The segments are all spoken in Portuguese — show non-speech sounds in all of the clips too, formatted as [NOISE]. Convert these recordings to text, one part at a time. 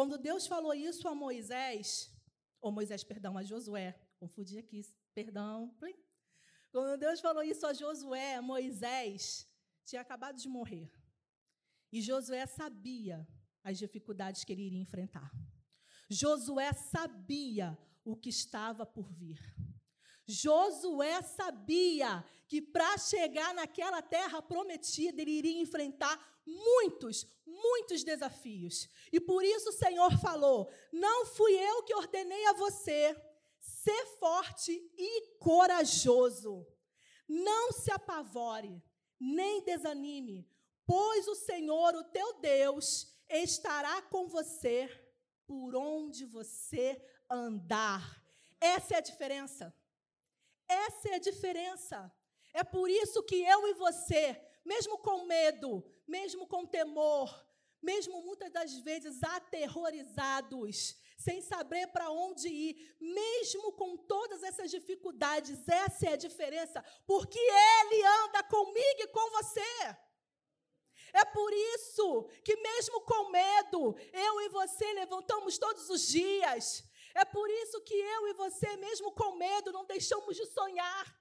Quando Deus falou isso a Moisés, ou Moisés, perdão, a Josué, confundi aqui, perdão. Quando Deus falou isso a Josué, Moisés tinha acabado de morrer. E Josué sabia as dificuldades que ele iria enfrentar. Josué sabia o que estava por vir. Josué sabia que para chegar naquela terra prometida, ele iria enfrentar muitos, muitos desafios. E por isso o Senhor falou: Não fui eu que ordenei a você, ser forte e corajoso. Não se apavore, nem desanime, pois o Senhor, o teu Deus, estará com você por onde você andar. Essa é a diferença. Essa é a diferença. É por isso que eu e você, mesmo com medo, mesmo com temor, mesmo muitas das vezes aterrorizados, sem saber para onde ir, mesmo com todas essas dificuldades, essa é a diferença, porque Ele anda comigo e com você. É por isso que, mesmo com medo, eu e você levantamos todos os dias, é por isso que eu e você, mesmo com medo, não deixamos de sonhar.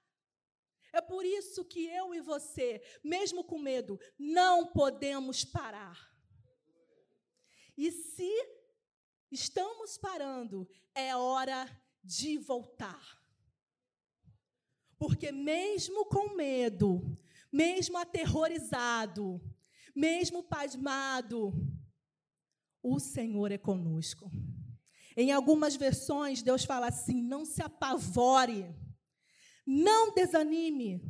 É por isso que eu e você, mesmo com medo, não podemos parar. E se estamos parando, é hora de voltar. Porque mesmo com medo, mesmo aterrorizado, mesmo pasmado, o Senhor é conosco. Em algumas versões, Deus fala assim: não se apavore, não desanime,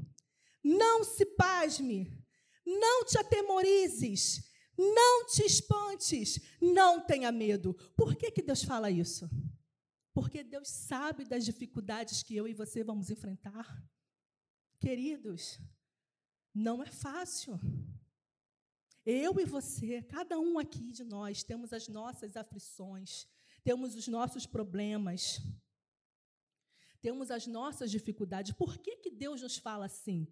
não se pasme, não te atemorizes, não te espantes, não tenha medo. Por que, que Deus fala isso? Porque Deus sabe das dificuldades que eu e você vamos enfrentar. Queridos, não é fácil. Eu e você, cada um aqui de nós, temos as nossas aflições, temos os nossos problemas, temos as nossas dificuldades. Por que, que Deus nos fala assim?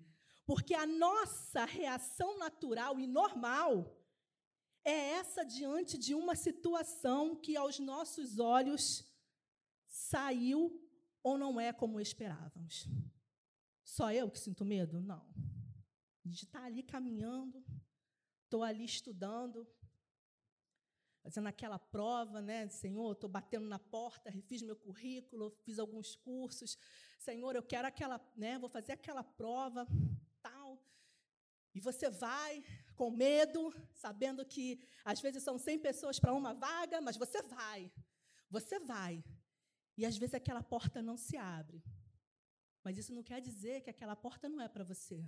Porque a nossa reação natural e normal é essa diante de uma situação que, aos nossos olhos, saiu ou não é como esperávamos. Só eu que sinto medo? Não. A gente está ali caminhando, estou ali estudando, fazendo aquela prova, né? Senhor, estou batendo na porta, fiz meu currículo, fiz alguns cursos. Senhor, eu quero aquela, né? Vou fazer aquela prova, tal. E você vai com medo, sabendo que às vezes são 100 pessoas para uma vaga, mas você vai. Você vai. E às vezes aquela porta não se abre. Mas isso não quer dizer que aquela porta não é para você.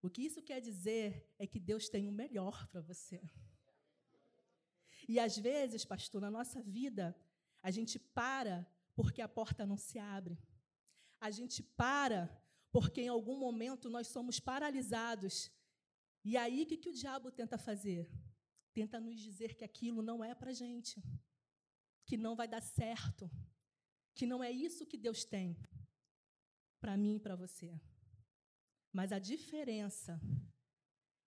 O que isso quer dizer é que Deus tem o melhor para você. E às vezes, pastor, na nossa vida, a gente para porque a porta não se abre. A gente para porque em algum momento nós somos paralisados. E aí, o que, que o diabo tenta fazer? Tenta nos dizer que aquilo não é para gente, que não vai dar certo, que não é isso que Deus tem para mim e para você. Mas a diferença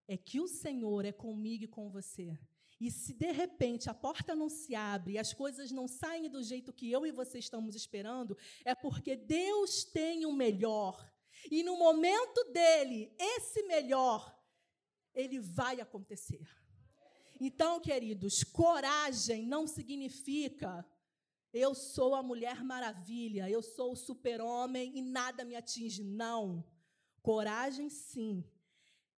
é que o Senhor é comigo e com você. E se de repente a porta não se abre e as coisas não saem do jeito que eu e você estamos esperando, é porque Deus tem o melhor. E no momento dele, esse melhor, ele vai acontecer. Então, queridos, coragem não significa eu sou a mulher maravilha, eu sou o super-homem e nada me atinge. Não. Coragem, sim,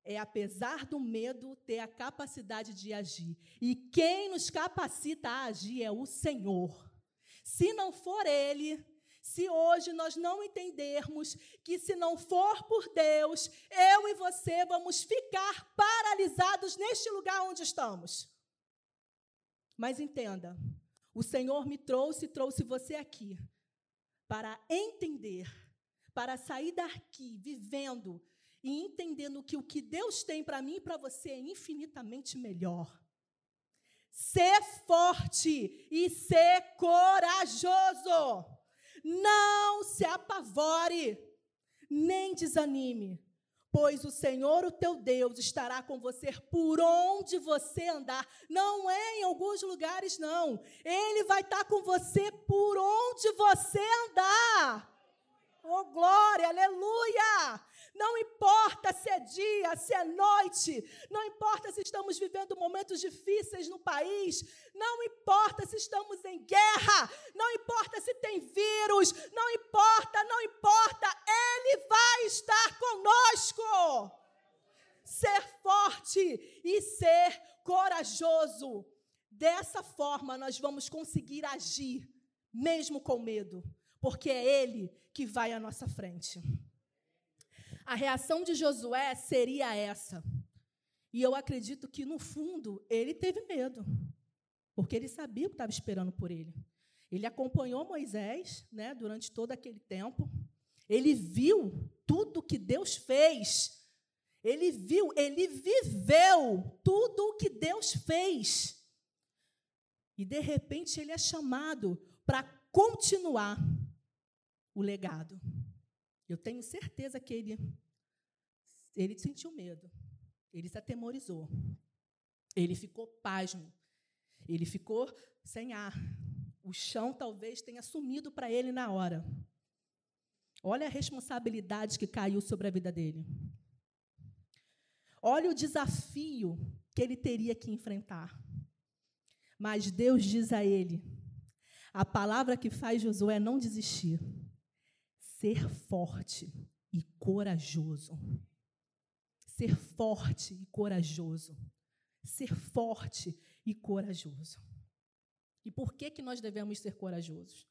é, apesar do medo, ter a capacidade de agir. E quem nos capacita a agir é o Senhor. Se não for Ele, se hoje nós não entendermos que, se não for por Deus, eu e você vamos ficar paralisados neste lugar onde estamos. Mas entenda, o Senhor me trouxe e trouxe você aqui para entender, para sair daqui vivendo e entendendo que o que Deus tem para mim e para você é infinitamente melhor. Ser forte e ser corajoso. Não se apavore, nem desanime, pois o Senhor, o teu Deus, estará com você por onde você andar. Não é em alguns lugares, não. Ele vai estar com você por onde você andar. Oh, glória, aleluia! Não importa se é dia, se é noite, não importa se estamos vivendo momentos difíceis no país, não importa se estamos em guerra, não importa se tem vírus, não importa, não importa, Ele vai estar conosco. Ser forte e ser corajoso. Dessa forma, nós vamos conseguir agir, mesmo com medo, porque é Ele que vai à nossa frente. A reação de Josué seria essa. E eu acredito que, no fundo, ele teve medo, porque ele sabia o que estava esperando por ele. Ele acompanhou Moisés né, durante todo aquele tempo. Ele viu tudo que Deus fez. Ele viu, ele viveu tudo o que Deus fez. E, de repente, ele é chamado para continuar o legado. Eu tenho certeza que ele, ele sentiu medo, ele se atemorizou, ele ficou pasmo, ele ficou sem ar. O chão talvez tenha sumido para ele na hora. Olha a responsabilidade que caiu sobre a vida dele. Olha o desafio que ele teria que enfrentar. Mas Deus diz a ele: a palavra que faz Josué não desistir ser forte e corajoso. Ser forte e corajoso. Ser forte e corajoso. E por que, que nós devemos ser corajosos?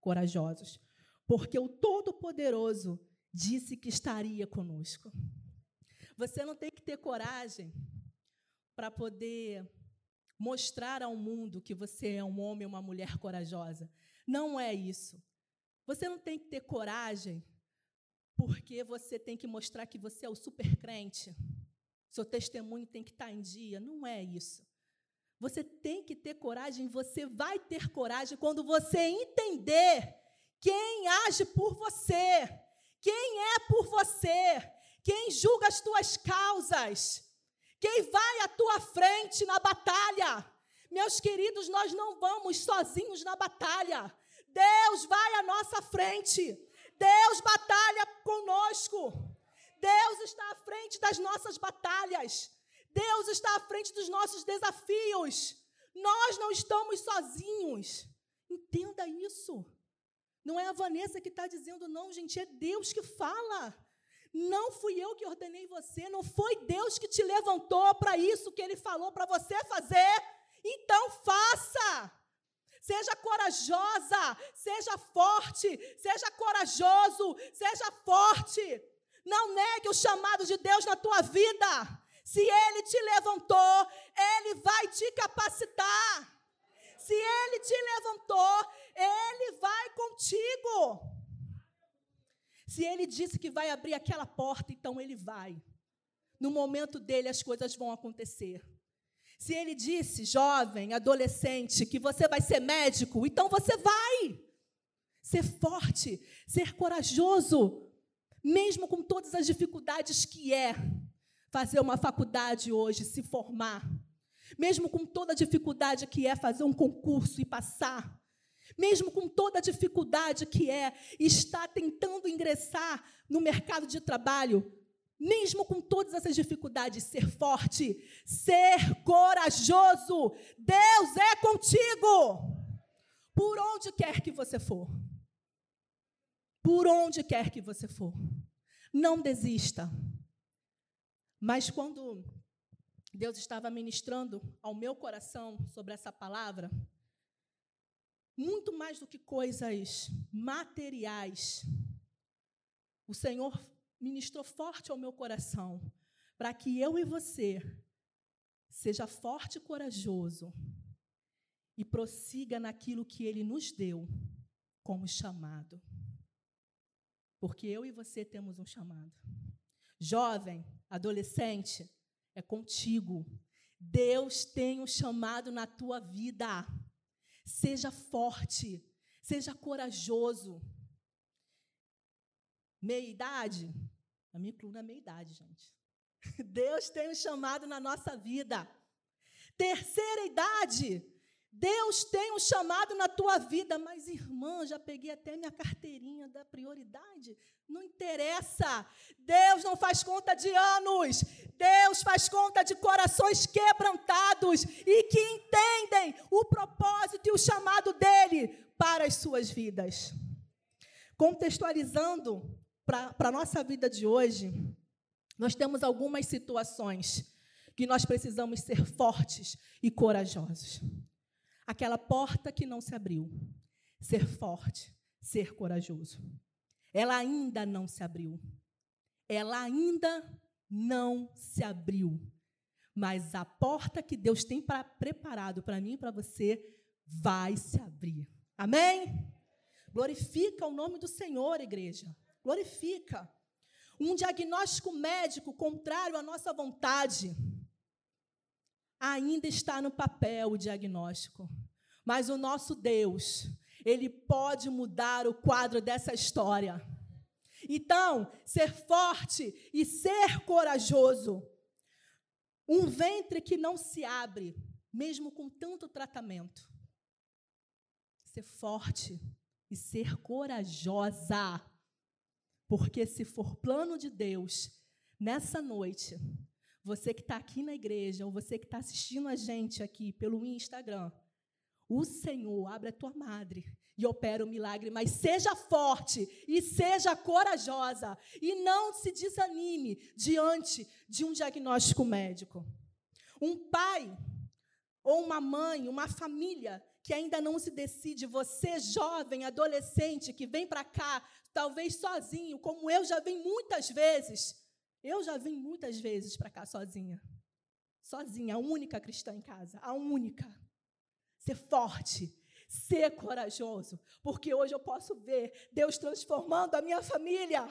Corajosos. Porque o Todo-Poderoso disse que estaria conosco. Você não tem que ter coragem para poder mostrar ao mundo que você é um homem ou uma mulher corajosa. Não é isso. Você não tem que ter coragem porque você tem que mostrar que você é o super crente. Seu testemunho tem que estar em dia. Não é isso. Você tem que ter coragem, você vai ter coragem quando você entender quem age por você, quem é por você, quem julga as tuas causas, quem vai à tua frente na batalha. Meus queridos, nós não vamos sozinhos na batalha. Deus vai à nossa frente. Deus batalha conosco. Deus está à frente das nossas batalhas. Deus está à frente dos nossos desafios. Nós não estamos sozinhos. Entenda isso. Não é a Vanessa que está dizendo, não, gente, é Deus que fala. Não fui eu que ordenei você, não foi Deus que te levantou para isso que Ele falou para você fazer. Então faça. Seja corajosa, seja forte, seja corajoso, seja forte. Não negue o chamado de Deus na tua vida. Se Ele te levantou, Ele vai te capacitar. Se Ele te levantou, Ele vai contigo. Se Ele disse que vai abrir aquela porta, então Ele vai. No momento dele, as coisas vão acontecer. Se ele disse, jovem, adolescente, que você vai ser médico, então você vai. Ser forte, ser corajoso, mesmo com todas as dificuldades que é fazer uma faculdade hoje, se formar. Mesmo com toda a dificuldade que é fazer um concurso e passar. Mesmo com toda a dificuldade que é estar tentando ingressar no mercado de trabalho, mesmo com todas essas dificuldades, ser forte, ser corajoso. Deus é contigo. Por onde quer que você for. Por onde quer que você for. Não desista. Mas quando Deus estava ministrando ao meu coração sobre essa palavra, muito mais do que coisas materiais, o Senhor ministrou forte ao meu coração, para que eu e você seja forte e corajoso e prossiga naquilo que ele nos deu como chamado. Porque eu e você temos um chamado. Jovem, adolescente, é contigo. Deus tem um chamado na tua vida. Seja forte, seja corajosa. Meia idade, Eu me incluo na minha idade, gente. [LAUGHS] Deus tem um chamado na nossa vida. Terceira idade. Deus tem um chamado na tua vida, mas irmã, já peguei até minha carteirinha da prioridade. Não interessa. Deus não faz conta de anos. Deus faz conta de corações quebrantados e que entendem o propósito e o chamado dele para as suas vidas. Contextualizando para a nossa vida de hoje, nós temos algumas situações que nós precisamos ser fortes e corajosos. Aquela porta que não se abriu, ser forte, ser corajoso. Ela ainda não se abriu. Ela ainda não se abriu. Mas a porta que Deus tem pra, preparado para mim e para você vai se abrir. Amém? Glorifica o nome do Senhor, igreja. Glorifica um diagnóstico médico contrário à nossa vontade. Ainda está no papel o diagnóstico, mas o nosso Deus, ele pode mudar o quadro dessa história. Então, ser forte e ser corajoso. Um ventre que não se abre, mesmo com tanto tratamento. Ser forte e ser corajosa. Porque se for plano de Deus, nessa noite, você que está aqui na igreja, ou você que está assistindo a gente aqui pelo Instagram, o Senhor abre a tua madre e opera o milagre, mas seja forte e seja corajosa e não se desanime diante de um diagnóstico médico. Um pai ou uma mãe, uma família que ainda não se decide, você jovem, adolescente que vem para cá talvez sozinho, como eu já vim muitas vezes. Eu já vim muitas vezes para cá sozinha. Sozinha, a única cristã em casa, a única. Ser forte, ser corajoso, porque hoje eu posso ver Deus transformando a minha família.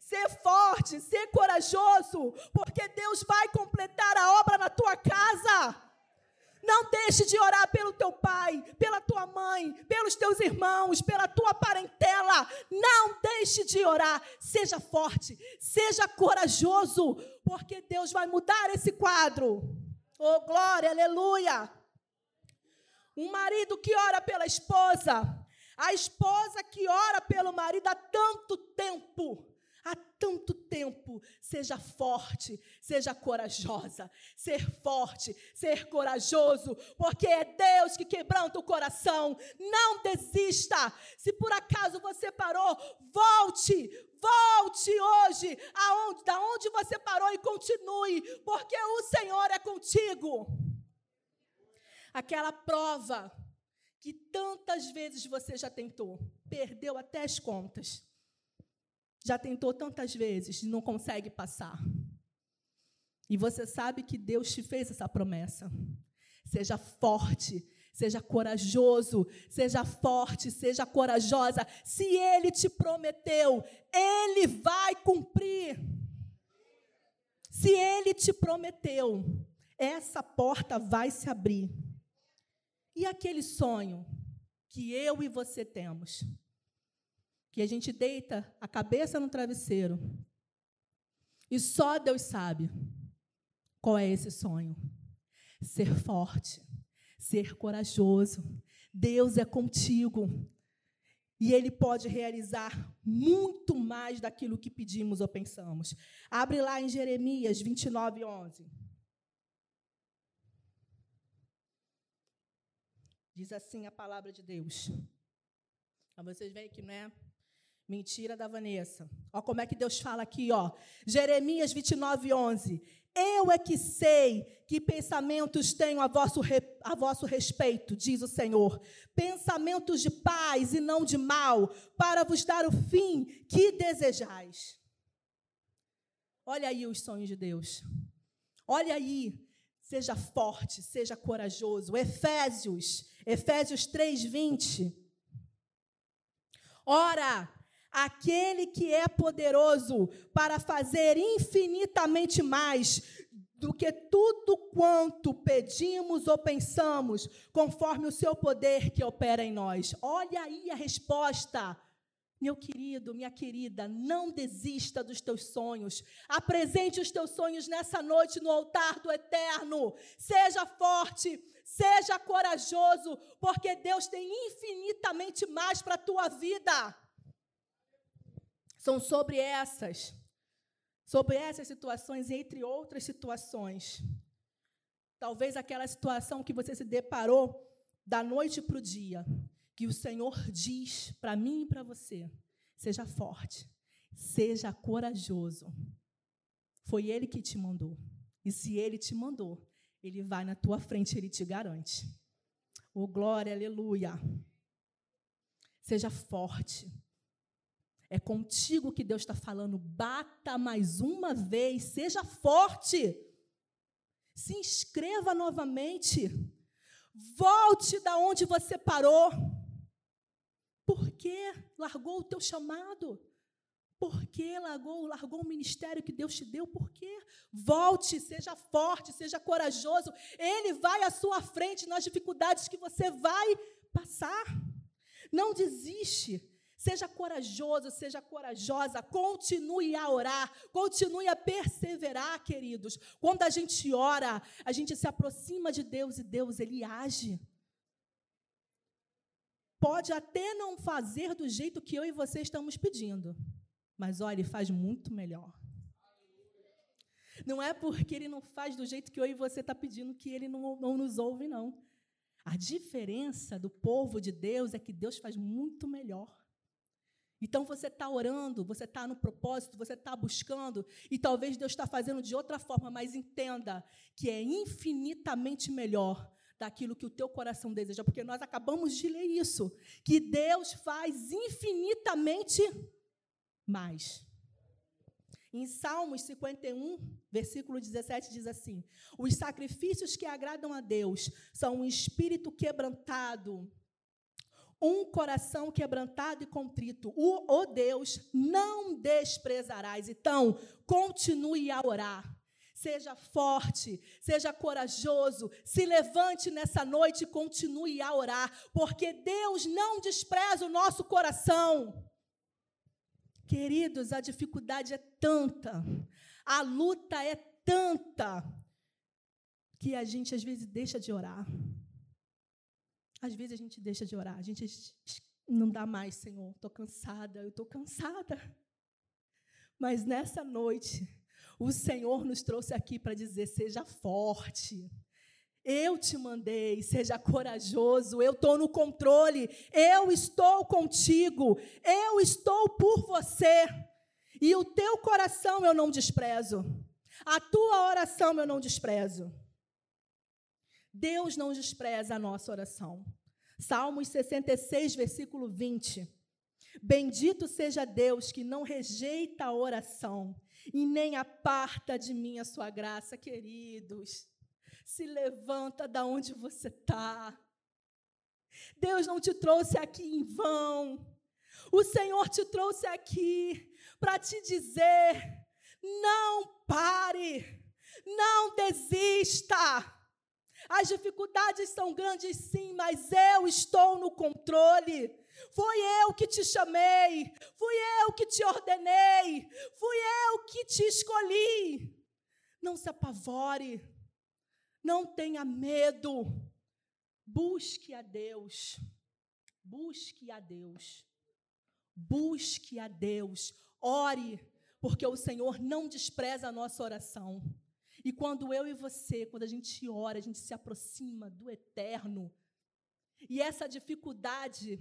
Ser forte, ser corajoso, porque Deus vai completar a obra na tua casa. Não deixe de orar pelo teu pai, pela tua mãe, pelos teus irmãos, pela tua parentela. Não deixe de orar. Seja forte, seja corajoso, porque Deus vai mudar esse quadro. Oh, glória, aleluia. Um marido que ora pela esposa, a esposa que ora pelo marido há tanto tempo há tanto tempo. Seja forte, seja corajosa. Ser forte, ser corajoso, porque é Deus que quebranta o coração. Não desista. Se por acaso você parou, volte, volte hoje aonde, da onde você parou e continue, porque o Senhor é contigo. Aquela prova que tantas vezes você já tentou, perdeu até as contas já tentou tantas vezes e não consegue passar. E você sabe que Deus te fez essa promessa. Seja forte, seja corajoso, seja forte, seja corajosa. Se Ele te prometeu, Ele vai cumprir. Se Ele te prometeu, essa porta vai se abrir. E aquele sonho que eu e você temos? Que a gente deita a cabeça no travesseiro e só Deus sabe qual é esse sonho. Ser forte, ser corajoso. Deus é contigo. E Ele pode realizar muito mais daquilo que pedimos ou pensamos. Abre lá em Jeremias 29, 11. Diz assim a palavra de Deus. Então, vocês veem que não é Mentira da Vanessa. Ó como é que Deus fala aqui, ó. Jeremias 29, 11. Eu é que sei que pensamentos tenho a vosso, a vosso respeito, diz o Senhor. Pensamentos de paz e não de mal, para vos dar o fim que desejais. Olha aí os sonhos de Deus. Olha aí. Seja forte, seja corajoso. Efésios, Efésios 3, 20. Ora, aquele que é poderoso para fazer infinitamente mais do que tudo quanto pedimos ou pensamos, conforme o seu poder que opera em nós. Olha aí a resposta Meu querido, minha querida, não desista dos teus sonhos. Apresente os teus sonhos nessa noite no altar do eterno. Seja forte, seja corajoso, porque Deus tem infinitamente mais para a tua vida. São sobre essas, sobre essas situações, entre outras situações. Talvez aquela situação que você se deparou da noite para o dia, que o Senhor diz para mim e para você: seja forte, seja corajoso. Foi Ele que te mandou. E se Ele te mandou, Ele vai na tua frente, Ele te garante. Oh, glória, aleluia. Seja forte. É contigo que Deus está falando. Bata mais uma vez, seja forte. Se inscreva novamente. Volte da onde você parou. Por que largou o teu chamado? Por que largou, largou o ministério que Deus te deu? Por? Volte, seja forte, seja corajoso. Ele vai à sua frente nas dificuldades que você vai passar. Não desiste. Seja corajoso, seja corajosa, continue a orar, continue a perseverar, queridos. Quando a gente ora, a gente se aproxima de Deus e Deus ele age pode até não fazer do jeito que eu e você estamos pedindo, mas olha, ele faz muito melhor. Não é porque ele não faz do jeito que eu e você está pedindo que ele não, não nos ouve, não. A diferença do povo de Deus é que Deus faz muito melhor. Então você está orando, você está no propósito, você está buscando, e talvez Deus está fazendo de outra forma, mas entenda que é infinitamente melhor daquilo que o teu coração deseja, porque nós acabamos de ler isso, que Deus faz infinitamente mais. Em Salmos 51, versículo 17, diz assim: Os sacrifícios que agradam a Deus são um espírito quebrantado, um coração quebrantado e contrito. O, o Deus não desprezarás. Então, continue a orar. Seja forte, seja corajoso, se levante nessa noite e continue a orar, porque Deus não despreza o nosso coração. Queridos, a dificuldade é tanta, a luta é tanta, que a gente às vezes deixa de orar. Às vezes a gente deixa de orar, a gente não dá mais, Senhor, estou cansada, eu estou cansada. Mas nessa noite, o Senhor nos trouxe aqui para dizer: seja forte. Eu te mandei, seja corajoso, eu estou no controle, eu estou contigo, eu estou por você. E o teu coração eu não desprezo, a tua oração eu não desprezo. Deus não despreza a nossa oração. Salmos 66, versículo 20. Bendito seja Deus que não rejeita a oração e nem aparta de mim a sua graça, queridos. Se levanta da onde você está. Deus não te trouxe aqui em vão. O Senhor te trouxe aqui para te dizer: não pare, não desista. As dificuldades são grandes, sim, mas eu estou no controle. Foi eu que te chamei, fui eu que te ordenei, fui eu que te escolhi. Não se apavore, não tenha medo. Busque a Deus, busque a Deus, busque a Deus, ore, porque o Senhor não despreza a nossa oração. E quando eu e você, quando a gente ora, a gente se aproxima do eterno. E essa dificuldade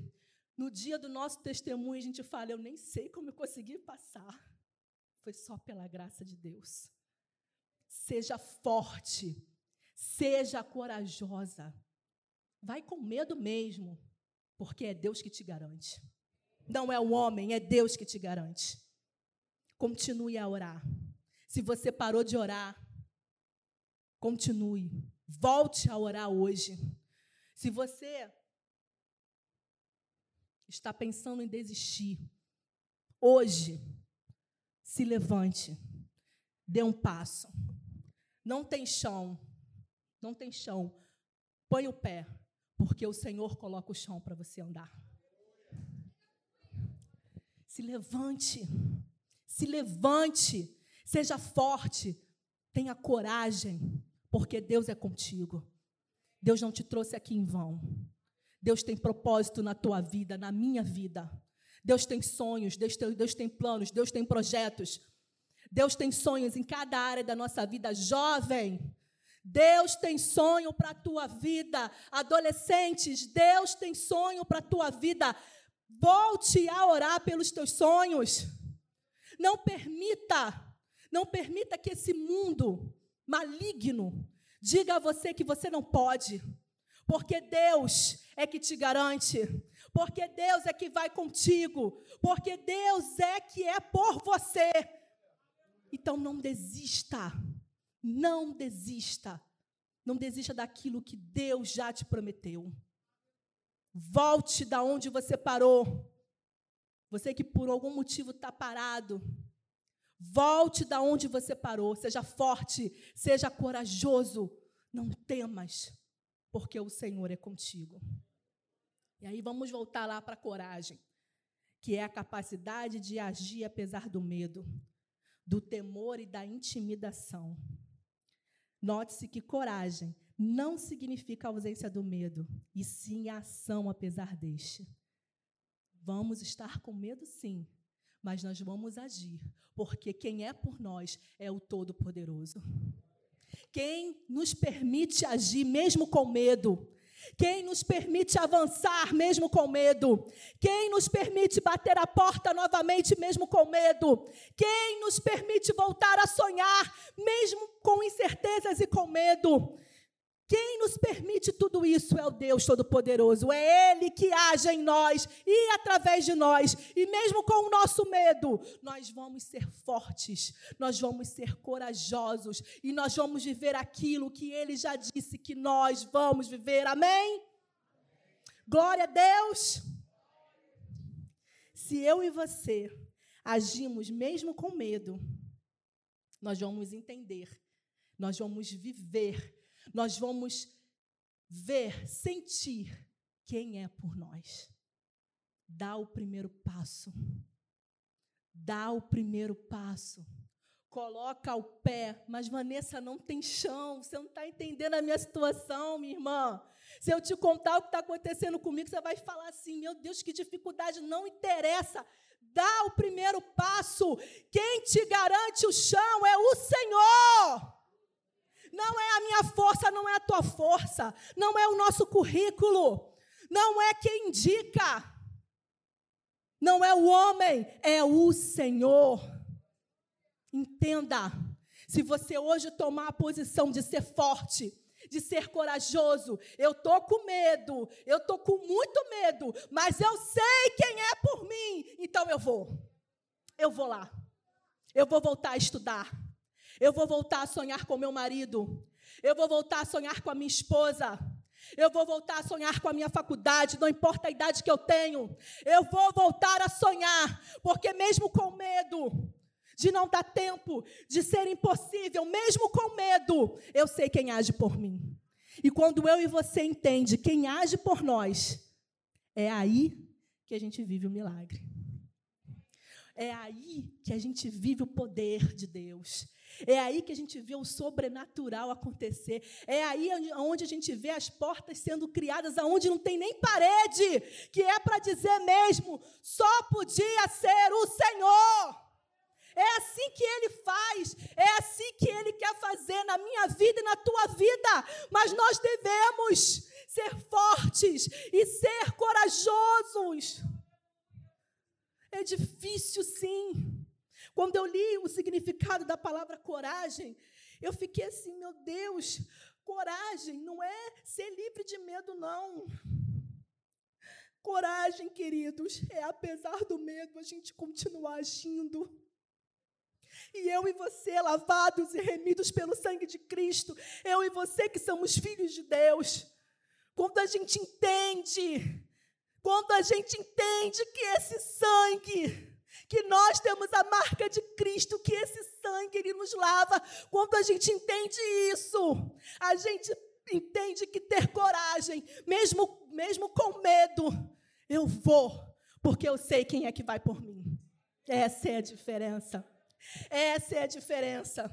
no dia do nosso testemunho, a gente fala: Eu nem sei como eu consegui passar. Foi só pela graça de Deus. Seja forte, seja corajosa. Vai com medo mesmo, porque é Deus que te garante. Não é o homem, é Deus que te garante. Continue a orar. Se você parou de orar, continue. Volte a orar hoje. Se você está pensando em desistir, hoje, se levante, dê um passo. Não tem chão, não tem chão. Põe o pé, porque o Senhor coloca o chão para você andar. Se levante. Se levante. Seja forte. Tenha coragem, porque Deus é contigo. Deus não te trouxe aqui em vão. Deus tem propósito na tua vida, na minha vida. Deus tem sonhos, Deus tem, Deus tem planos, Deus tem projetos. Deus tem sonhos em cada área da nossa vida. Jovem, Deus tem sonho para a tua vida. Adolescentes, Deus tem sonho para a tua vida. Volte a orar pelos teus sonhos. Não permita, não permita que esse mundo maligno diga a você que você não pode. Porque Deus é que te garante. Porque Deus é que vai contigo. Porque Deus é que é por você. Então não desista. Não desista. Não desista daquilo que Deus já te prometeu. Volte da onde você parou. Você que por algum motivo está parado. Volte da onde você parou. Seja forte, seja corajoso. Não temas, porque o Senhor é contigo. E aí vamos voltar lá para a coragem, que é a capacidade de agir apesar do medo do temor e da intimidação. Note-se que coragem não significa ausência do medo, e sim a ação apesar deste. Vamos estar com medo, sim, mas nós vamos agir, porque quem é por nós é o Todo-Poderoso. Quem nos permite agir mesmo com medo quem nos permite avançar mesmo com medo? Quem nos permite bater a porta novamente mesmo com medo? Quem nos permite voltar a sonhar mesmo com incertezas e com medo? Quem nos permite tudo isso é o Deus Todo-Poderoso. É Ele que age em nós e através de nós. E mesmo com o nosso medo, nós vamos ser fortes, nós vamos ser corajosos e nós vamos viver aquilo que Ele já disse que nós vamos viver. Amém? Glória a Deus. Se eu e você agimos mesmo com medo, nós vamos entender, nós vamos viver nós vamos ver, sentir quem é por nós. Dá o primeiro passo. Dá o primeiro passo. Coloca o pé, mas Vanessa não tem chão. Você não está entendendo a minha situação, minha irmã. Se eu te contar o que está acontecendo comigo, você vai falar assim: meu Deus, que dificuldade, não interessa. Dá o primeiro passo. Quem te garante o chão é o Senhor. Não é a minha força, não é a tua força, não é o nosso currículo, não é quem indica, não é o homem, é o Senhor. Entenda, se você hoje tomar a posição de ser forte, de ser corajoso. Eu tô com medo, eu tô com muito medo, mas eu sei quem é por mim, então eu vou. Eu vou lá. Eu vou voltar a estudar. Eu vou voltar a sonhar com meu marido. Eu vou voltar a sonhar com a minha esposa. Eu vou voltar a sonhar com a minha faculdade, não importa a idade que eu tenho. Eu vou voltar a sonhar, porque mesmo com medo de não dar tempo, de ser impossível, mesmo com medo, eu sei quem age por mim. E quando eu e você entende quem age por nós, é aí que a gente vive o milagre. É aí que a gente vive o poder de Deus. É aí que a gente vê o sobrenatural acontecer. É aí onde a gente vê as portas sendo criadas, aonde não tem nem parede, que é para dizer mesmo, só podia ser o Senhor. É assim que ele faz, é assim que ele quer fazer na minha vida e na tua vida. Mas nós devemos ser fortes e ser corajosos. É difícil, sim. Quando eu li o significado da palavra coragem, eu fiquei assim, meu Deus, coragem não é ser livre de medo, não. Coragem, queridos, é apesar do medo a gente continuar agindo. E eu e você, lavados e remidos pelo sangue de Cristo, eu e você que somos filhos de Deus, quando a gente entende, quando a gente entende que esse sangue que nós temos a marca de Cristo, que esse sangue ele nos lava. Quando a gente entende isso, a gente entende que ter coragem, mesmo mesmo com medo, eu vou, porque eu sei quem é que vai por mim. Essa é a diferença. Essa é a diferença.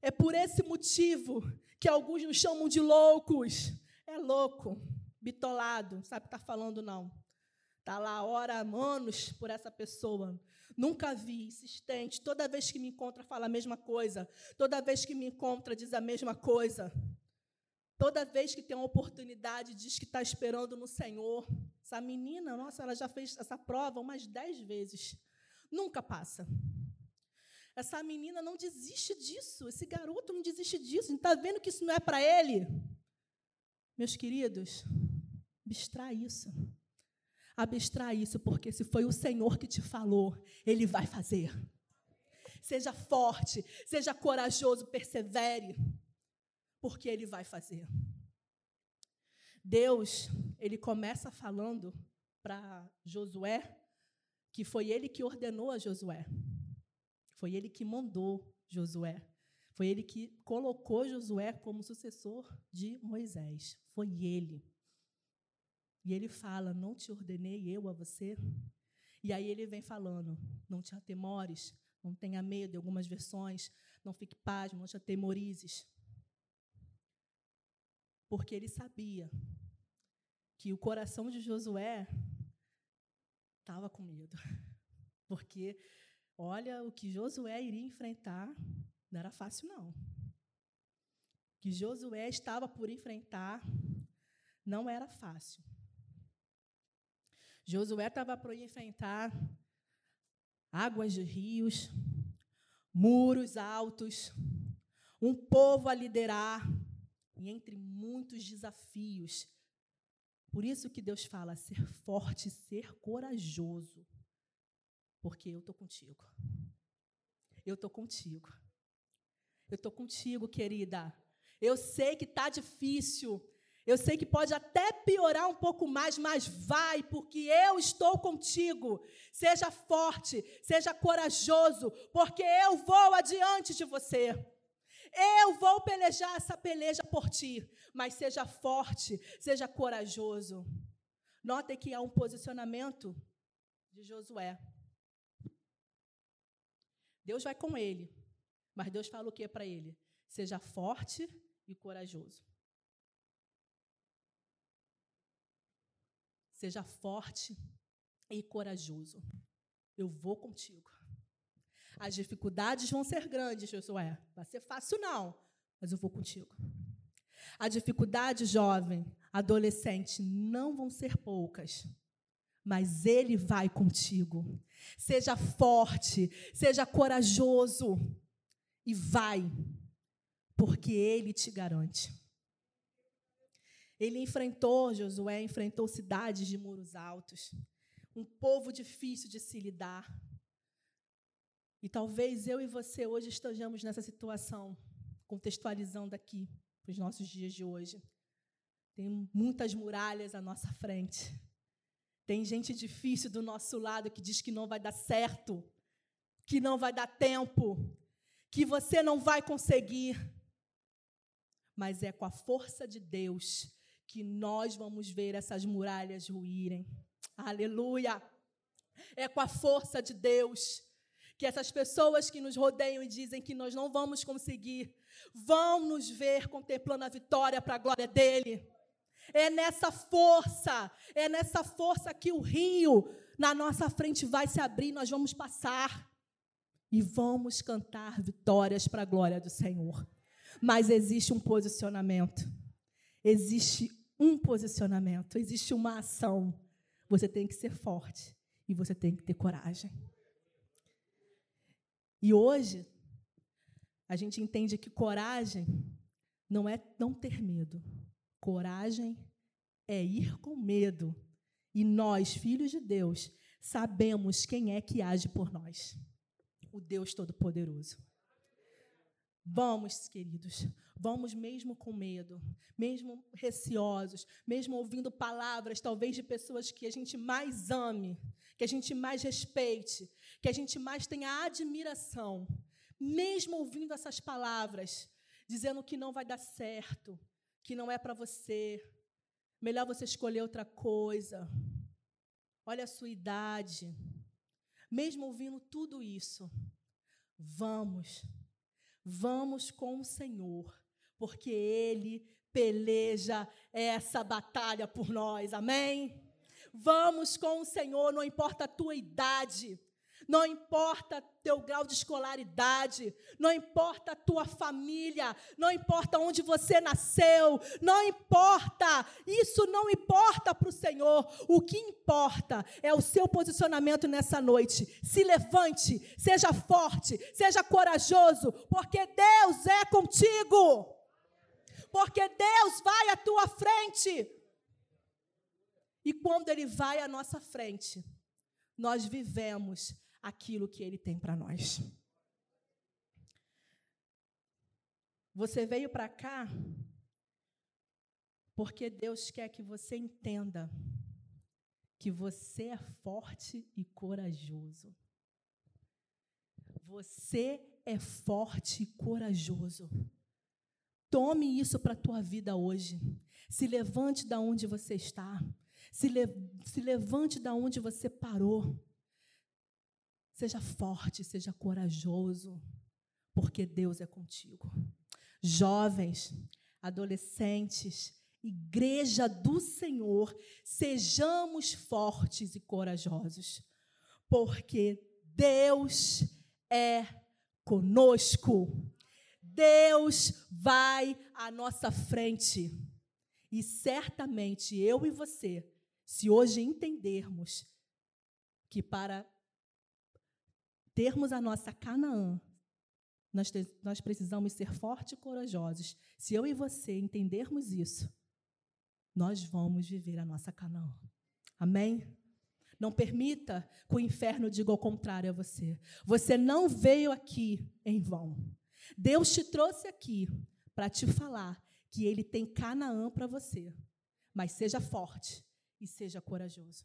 É por esse motivo que alguns nos chamam de loucos. É louco, bitolado, sabe o que está falando, não. Está lá, ora anos por essa pessoa. Nunca vi, insistente. Toda vez que me encontra, fala a mesma coisa. Toda vez que me encontra, diz a mesma coisa. Toda vez que tem uma oportunidade, diz que está esperando no Senhor. Essa menina, nossa, ela já fez essa prova umas dez vezes. Nunca passa. Essa menina não desiste disso. Esse garoto não desiste disso. Está vendo que isso não é para ele? Meus queridos, abstrai isso. Abstrai isso, porque se foi o Senhor que te falou, Ele vai fazer. Seja forte, seja corajoso, persevere porque ele vai fazer. Deus, ele começa falando para Josué que foi ele que ordenou a Josué. Foi ele que mandou Josué. Foi ele que colocou Josué como sucessor de Moisés. Foi ele. E ele fala: Não te ordenei eu a você? E aí ele vem falando: Não te atemores, não tenha medo, em algumas versões, não fique pasmo, não te atemorizes porque ele sabia que o coração de Josué estava com medo. [LAUGHS] Porque, olha, o que Josué iria enfrentar não era fácil, não. O que Josué estava por enfrentar não era fácil. Josué estava por enfrentar águas de rios, muros altos, um povo a liderar, e entre muitos desafios. Por isso que Deus fala ser forte, ser corajoso, porque eu estou contigo. Eu estou contigo. Eu estou contigo, querida. Eu sei que está difícil. Eu sei que pode até piorar um pouco mais, mas vai, porque eu estou contigo. Seja forte, seja corajoso, porque eu vou adiante de você. Eu vou pelejar essa peleja por ti, mas seja forte, seja corajoso. Notem que há um posicionamento de Josué. Deus vai com ele, mas Deus fala o que para ele? Seja forte e corajoso. Seja forte e corajoso. Eu vou contigo. As dificuldades vão ser grandes, Josué. Vai ser fácil, não, mas eu vou contigo. A dificuldade, jovem, adolescente, não vão ser poucas, mas Ele vai contigo. Seja forte, seja corajoso e vai, porque Ele te garante. Ele enfrentou, Josué enfrentou cidades de muros altos, um povo difícil de se lidar. E talvez eu e você hoje estejamos nessa situação, contextualizando aqui para os nossos dias de hoje. Tem muitas muralhas à nossa frente. Tem gente difícil do nosso lado que diz que não vai dar certo, que não vai dar tempo, que você não vai conseguir. Mas é com a força de Deus que nós vamos ver essas muralhas ruírem. Aleluia! É com a força de Deus que essas pessoas que nos rodeiam e dizem que nós não vamos conseguir, vão nos ver contemplando a vitória para a glória dele. É nessa força, é nessa força que o rio na nossa frente vai se abrir, nós vamos passar e vamos cantar vitórias para a glória do Senhor. Mas existe um posicionamento. Existe um posicionamento, existe uma ação. Você tem que ser forte e você tem que ter coragem. E hoje, a gente entende que coragem não é não ter medo. Coragem é ir com medo. E nós, filhos de Deus, sabemos quem é que age por nós: o Deus Todo-Poderoso. Vamos, queridos, vamos mesmo com medo, mesmo receosos, mesmo ouvindo palavras, talvez de pessoas que a gente mais ame, que a gente mais respeite, que a gente mais tenha admiração, mesmo ouvindo essas palavras, dizendo que não vai dar certo, que não é para você, melhor você escolher outra coisa. Olha a sua idade. mesmo ouvindo tudo isso, vamos, vamos com o Senhor, porque Ele peleja essa batalha por nós, amém? Vamos com o Senhor, não importa a tua idade, não importa teu grau de escolaridade, não importa a tua família, não importa onde você nasceu, não importa, isso não importa para o Senhor. O que importa é o seu posicionamento nessa noite. Se levante, seja forte, seja corajoso, porque Deus é contigo. Porque Deus vai à tua frente. E quando Ele vai à nossa frente, nós vivemos aquilo que Ele tem para nós. Você veio para cá porque Deus quer que você entenda que você é forte e corajoso. Você é forte e corajoso. Tome isso para a tua vida hoje. Se levante da onde você está. Se, le se levante da onde você parou. Seja forte, seja corajoso, porque Deus é contigo. Jovens, adolescentes, igreja do Senhor, sejamos fortes e corajosos, porque Deus é conosco. Deus vai à nossa frente. E certamente eu e você, se hoje entendermos que para termos a nossa Canaã, nós, te, nós precisamos ser fortes e corajosos. Se eu e você entendermos isso, nós vamos viver a nossa Canaã. Amém? Não permita que o inferno diga ao contrário a você. Você não veio aqui em vão. Deus te trouxe aqui para te falar que Ele tem Canaã para você. Mas seja forte e seja corajoso.